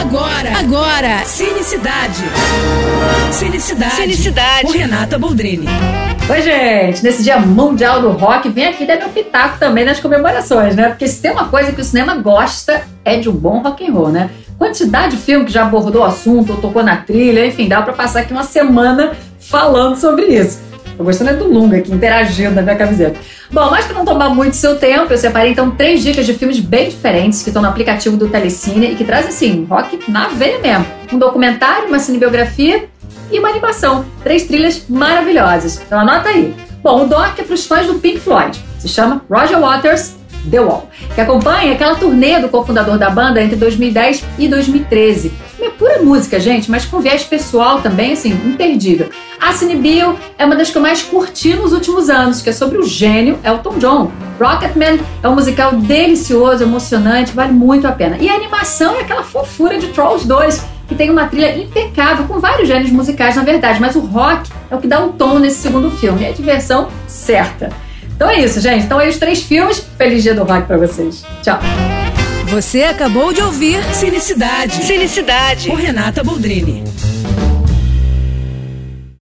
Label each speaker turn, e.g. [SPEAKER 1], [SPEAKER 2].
[SPEAKER 1] Agora, agora, Cinicidade. Cinicidade.
[SPEAKER 2] Cinicidade.
[SPEAKER 1] Com Renata Boldrini.
[SPEAKER 3] Oi, gente! Nesse Dia Mundial do Rock, vem aqui dar meu pitaco também nas comemorações, né? Porque se tem uma coisa que o cinema gosta é de um bom rock and roll, né? Quantidade de filme que já abordou o assunto, ou tocou na trilha, enfim, dá pra passar aqui uma semana falando sobre isso. Tô gostando é do Lunga aqui, interagindo na minha camiseta. Bom, mas para não tomar muito seu tempo, eu separei então três dicas de filmes bem diferentes que estão no aplicativo do Telecine e que trazem, assim, rock na veia mesmo. Um documentário, uma cinebiografia e uma animação. Três trilhas maravilhosas. Então anota aí. Bom, o doc é para os fãs do Pink Floyd. Se chama Roger Waters The Wall, que acompanha aquela turnê do cofundador da banda entre 2010 e 2013. Pura música, gente, mas com viés pessoal também, assim, imperdível. A Cine Bio é uma das que eu mais curti nos últimos anos, que é sobre o gênio Elton John. Rocketman é um musical delicioso, emocionante, vale muito a pena. E a animação é aquela fofura de Trolls 2, que tem uma trilha impecável, com vários gêneros musicais, na verdade, mas o rock é o que dá um tom nesse segundo filme, é a diversão certa. Então é isso, gente. Então aí os três filmes. Feliz dia do rock para vocês. Tchau.
[SPEAKER 1] Você acabou de ouvir
[SPEAKER 2] Cinicidade. Cinicidade.
[SPEAKER 1] Com Renata Boldrini.